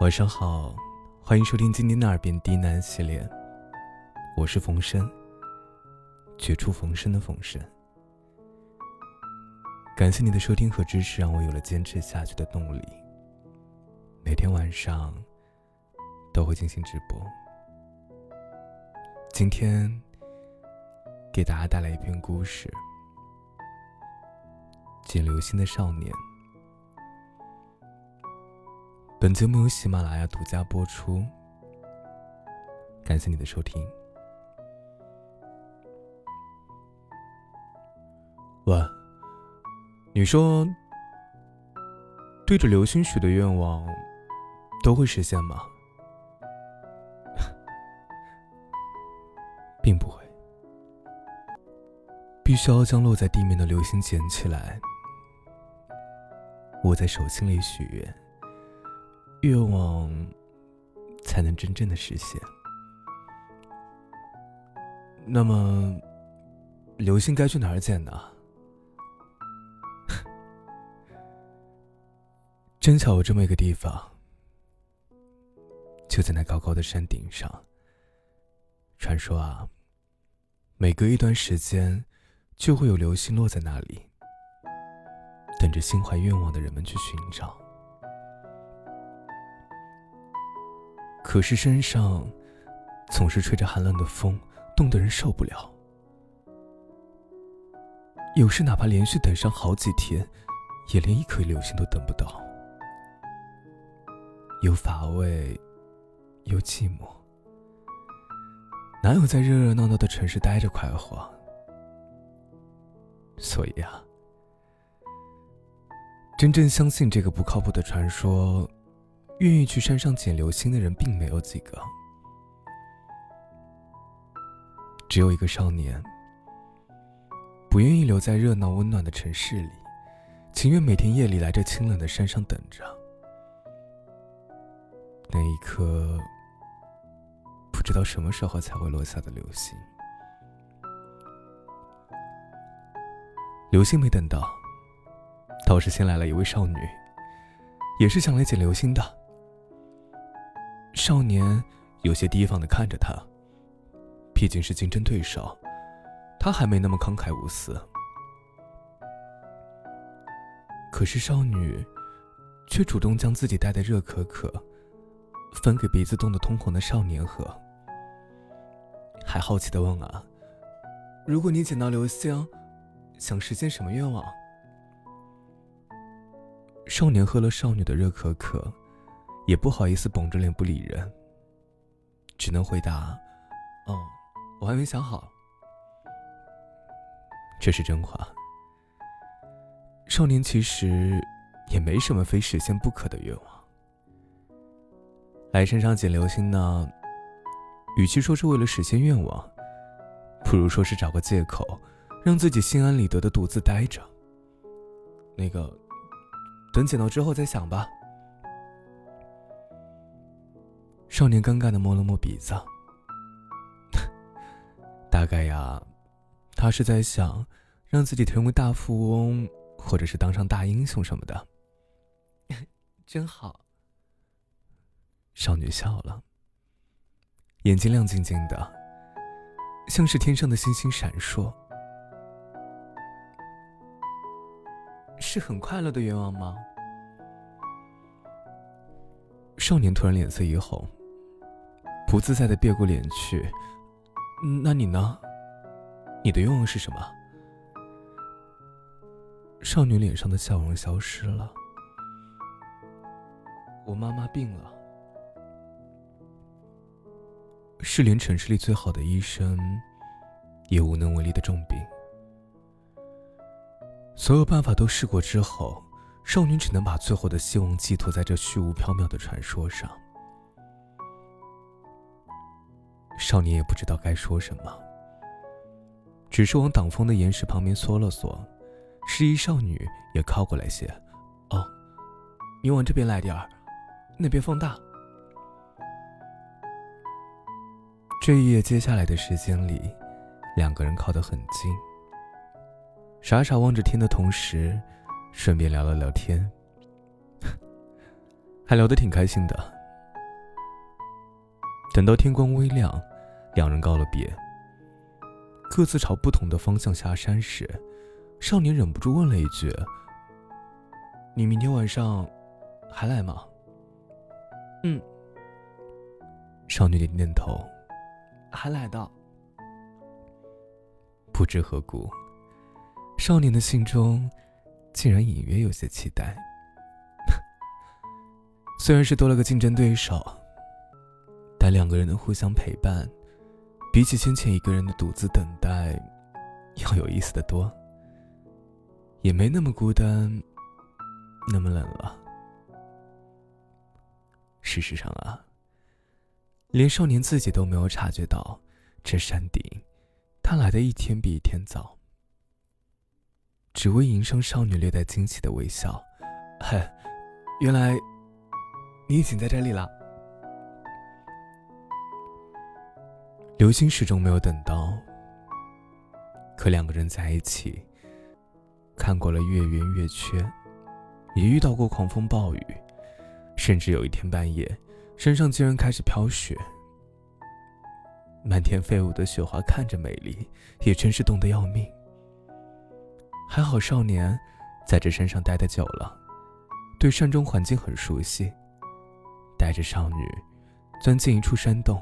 晚上好，欢迎收听今天的耳边低喃系列，我是冯生，绝处逢生的冯生。感谢你的收听和支持，让我有了坚持下去的动力。每天晚上都会进行直播。今天给大家带来一篇故事，《捡流星的少年》。本节目由喜马拉雅独家播出，感谢你的收听。喂，你说对着流星许的愿望都会实现吗？并不会，必须要将落在地面的流星捡起来，握在手心里许愿。愿望才能真正的实现。那么，流星该去哪儿捡呢？真巧有这么一个地方，就在那高高的山顶上。传说啊，每隔一段时间，就会有流星落在那里，等着心怀愿望的人们去寻找。可是身上总是吹着寒冷的风，冻得人受不了。有时哪怕连续等上好几天，也连一颗流星都等不到，又乏味又寂寞。哪有在热热闹闹的城市待着快活？所以啊，真正相信这个不靠谱的传说。愿意去山上捡流星的人并没有几个，只有一个少年，不愿意留在热闹温暖的城市里，情愿每天夜里来这清冷的山上等着。那一颗不知道什么时候才会落下的流星，流星没等到，倒是先来了一位少女，也是想来捡流星的。少年有些提防的看着他，毕竟是竞争对手，他还没那么慷慨无私。可是少女却主动将自己带的热可可分给鼻子冻得通红的少年喝，还好奇的问啊：“如果你捡到流星，想实现什么愿望？”少年喝了少女的热可可。也不好意思绷着脸不理人，只能回答：“哦，我还没想好。”这是真话。少年其实也没什么非实现不可的愿望。来山上捡流星呢，与其说是为了实现愿望，不如说是找个借口，让自己心安理得的独自待着。那个，等捡到之后再想吧。少年尴尬的摸了摸鼻子，大概呀，他是在想让自己成为大富翁，或者是当上大英雄什么的。真好。少女笑了，眼睛亮晶晶的，像是天上的星星闪烁。是很快乐的愿望吗？少年突然脸色一红。不自在的别过脸去，那你呢？你的愿望是什么？少女脸上的笑容消失了。我妈妈病了，是连城市里最好的医生也无能为力的重病。所有办法都试过之后，少女只能把最后的希望寄托在这虚无缥缈的传说上。少年也不知道该说什么，只是往挡风的岩石旁边缩了缩，示意少女也靠过来些。哦，你往这边来点儿，那边风大。这一夜接下来的时间里，两个人靠得很近，傻傻望着天的同时，顺便聊了聊天，还聊得挺开心的。等到天光微亮，两人告了别，各自朝不同的方向下山时，少年忍不住问了一句：“你明天晚上还来吗？”“嗯。”少女点点头，“还来的。”不知何故，少年的心中竟然隐约有些期待。虽然是多了个竞争对手，但两个人的互相陪伴，比起先前一个人的独自等待，要有意思的多。也没那么孤单，那么冷了。事实上啊，连少年自己都没有察觉到，这山顶。他来的一天比一天早，只为迎上少女略带惊喜的微笑。嗨，原来你已经在这里了。流星始终没有等到，可两个人在一起，看过了月圆月缺，也遇到过狂风暴雨，甚至有一天半夜，山上竟然开始飘雪。漫天飞舞的雪花看着美丽，也真是冻得要命。还好少年在这山上待得久了，对山中环境很熟悉。带着少女钻进一处山洞，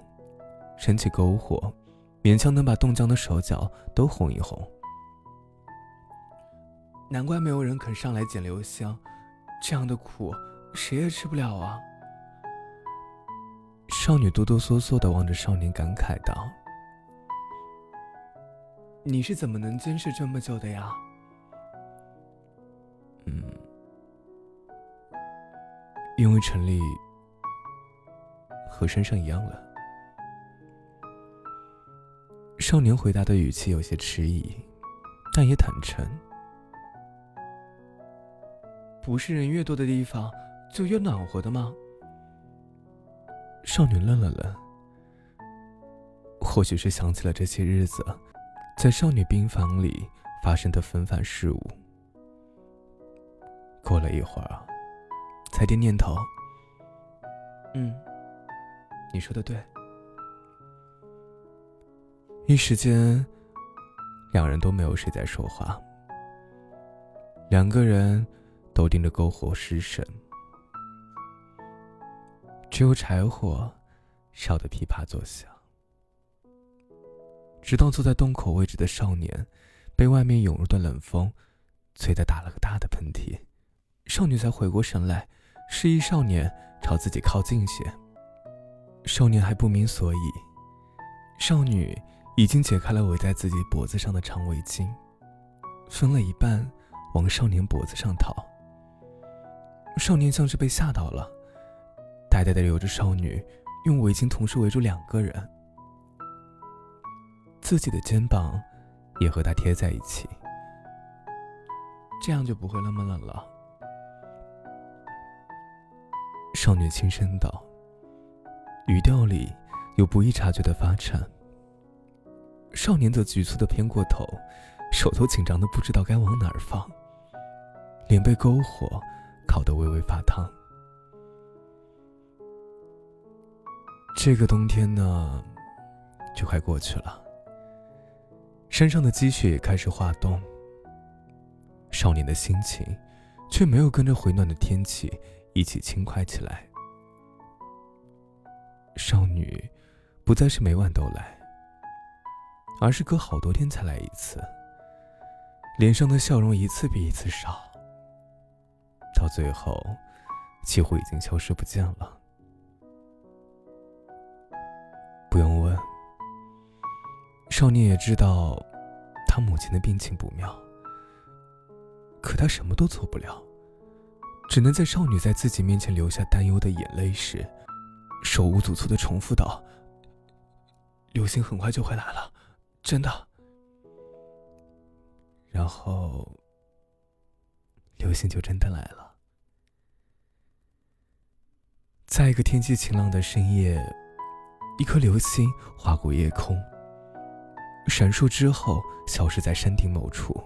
升起篝火，勉强能把冻僵的手脚都烘一烘。难怪没有人肯上来捡留香，这样的苦谁也吃不了啊。少女哆哆嗦嗦的望着少年，感慨道：“你是怎么能坚持这么久的呀？”“嗯，因为陈丽和身上一样了。”少年回答的语气有些迟疑，但也坦诚：“不是人越多的地方就越暖和的吗？”少女愣了愣，或许是想起了这些日子，在少女病房里发生的纷繁事物。过了一会儿，才点点头：“嗯，你说的对。”一时间，两人都没有谁在说话，两个人都盯着篝火失神。只有柴火烧得噼啪作响，直到坐在洞口位置的少年被外面涌入的冷风吹得打了个大的喷嚏，少女才回过神来，示意少年朝自己靠近些。少年还不明所以，少女已经解开了围在自己脖子上的长围巾，分了一半往少年脖子上套。少年像是被吓到了。呆呆的留着少女，用围巾同时围住两个人，自己的肩膀也和他贴在一起，这样就不会那么冷了。少女轻声道，语调里有不易察觉的发颤。少年则局促的偏过头，手头紧张的不知道该往哪儿放，脸被篝火烤得微微发烫。这个冬天呢，就快过去了。山上的积雪也开始化冻，少年的心情却没有跟着回暖的天气一起轻快起来。少女不再是每晚都来，而是隔好多天才来一次，脸上的笑容一次比一次少，到最后几乎已经消失不见了。不用问，少年也知道他母亲的病情不妙，可他什么都做不了，只能在少女在自己面前流下担忧的眼泪时，手无足措的重复道：“流星很快就会来了，真的。”然后，流星就真的来了，在一个天气晴朗的深夜。一颗流星划过夜空，闪烁之后消失在山顶某处。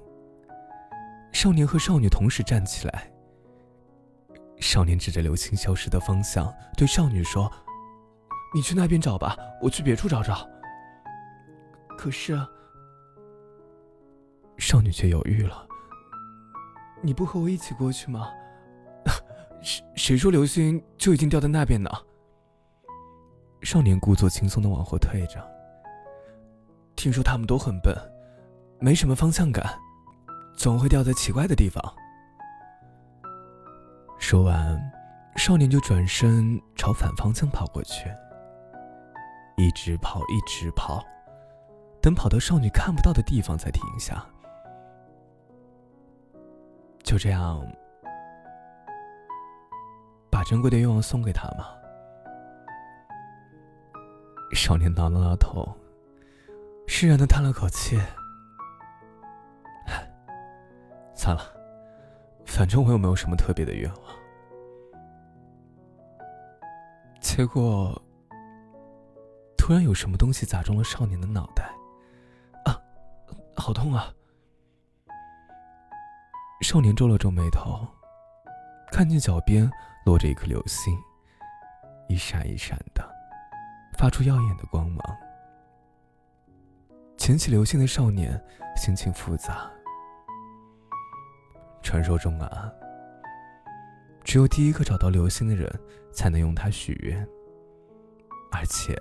少年和少女同时站起来。少年指着流星消失的方向，对少女说：“你去那边找吧，我去别处找找。可是，少女却犹豫了。你不和我一起过去吗？谁谁说流星就已经掉在那边呢？少年故作轻松的往后退着。听说他们都很笨，没什么方向感，总会掉在奇怪的地方。说完，少年就转身朝反方向跑过去。一直跑，一直跑，等跑到少女看不到的地方才停下。就这样，把珍贵的愿望送给他吗？少年挠了挠头，释然的叹了口气。算了，反正我又没有什么特别的愿望。结果。突然有什么东西砸中了少年的脑袋，好痛啊！少年皱了皱眉头，看见脚边落着一颗流星，一闪一闪的，发出耀眼的光芒。捡起流星的少年心情复杂。传说中啊，只有第一个找到流星的人才能用它许愿，而且。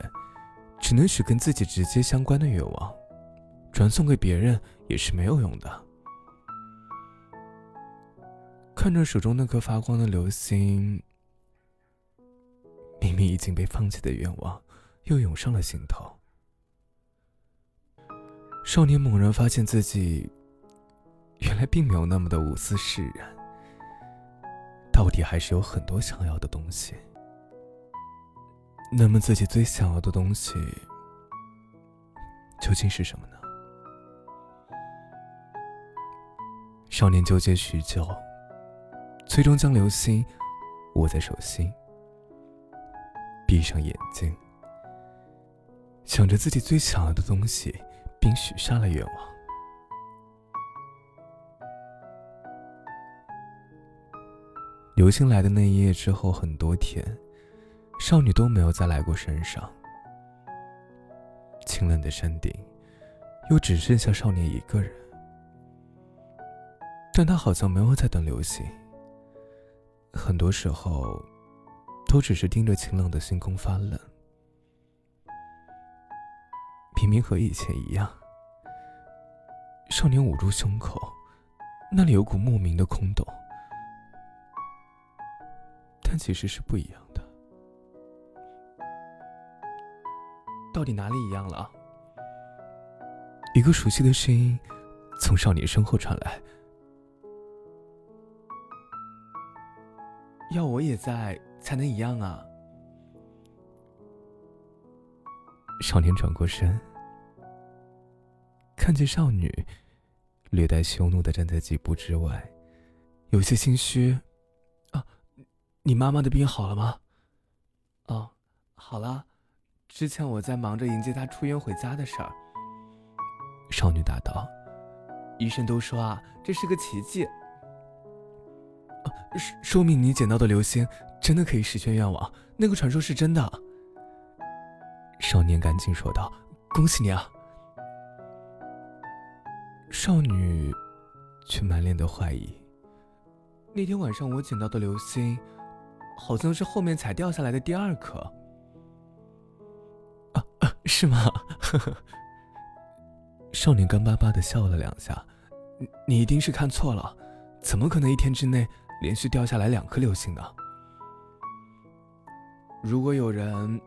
只能许跟自己直接相关的愿望，传送给别人也是没有用的。看着手中那颗发光的流星，明明已经被放弃的愿望，又涌上了心头。少年猛然发现自己，原来并没有那么的无私释然，到底还是有很多想要的东西。那么自己最想要的东西究竟是什么呢？少年纠结许久，最终将流星握在手心，闭上眼睛，想着自己最想要的东西，并许下了愿望。流星来的那一夜之后，很多天。少女都没有再来过山上，清冷的山顶，又只剩下少年一个人。但他好像没有在等流星，很多时候，都只是盯着晴朗的星空发愣。明明和以前一样，少年捂住胸口，那里有股莫名的空洞，但其实是不一样的。到底哪里一样了？一个熟悉的声音从少年身后传来：“要我也在才能一样啊！”少年转过身，看见少女略带羞怒的站在几步之外，有些心虚：“啊，你妈妈的病好了吗？”“哦，好了。”之前我在忙着迎接她出院回家的事儿。少女答道：“医生都说啊，这是个奇迹。说说明你捡到的流星真的可以实现愿望，那个传说是真的。”少年赶紧说道：“恭喜你啊！”少女却满脸的怀疑：“那天晚上我捡到的流星，好像是后面才掉下来的第二颗。”啊是吗？少年干巴巴的笑了两下，你你一定是看错了，怎么可能一天之内连续掉下来两颗流星呢？如果有人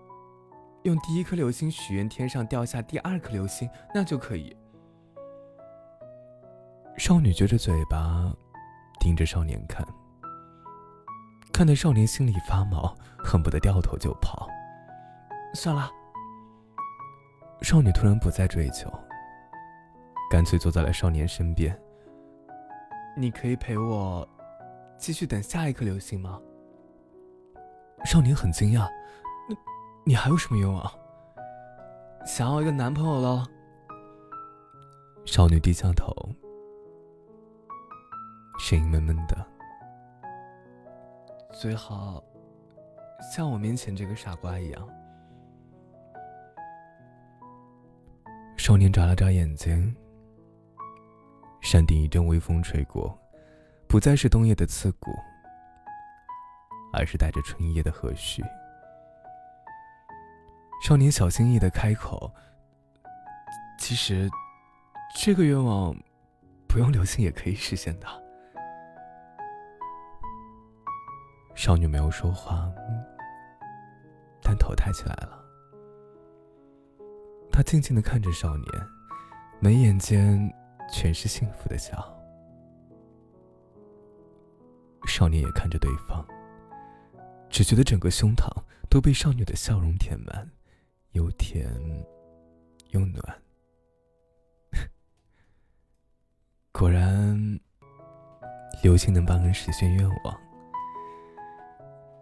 用第一颗流星许愿，天上掉下第二颗流星，那就可以。少女撅着嘴巴，盯着少年看，看得少年心里发毛，恨不得掉头就跑。算了。少女突然不再追求，干脆坐在了少年身边。你可以陪我继续等下一颗流星吗？少年很惊讶，你你还有什么愿望？想要一个男朋友了。少女低下头，声音闷闷的。最好像我面前这个傻瓜一样。少年眨了眨眼睛。山顶一阵微风吹过。不再是冬夜的刺骨，而是带着春夜的和煦。少年小心翼翼的开口：“其实，这个愿望，不用流星也可以实现的。”少女没有说话，但头抬起来了。她静静的看着少年，眉眼间全是幸福的笑。少年也看着对方，只觉得整个胸膛都被少女的笑容填满。又甜又暖，果然，流星能帮人实现愿望。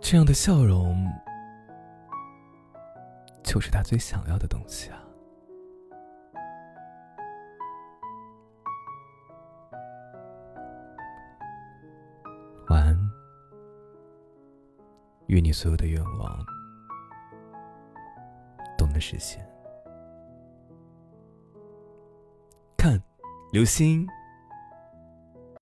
这样的笑容，就是他最想要的东西啊！愿你所有的愿望。都能实现。看，流星。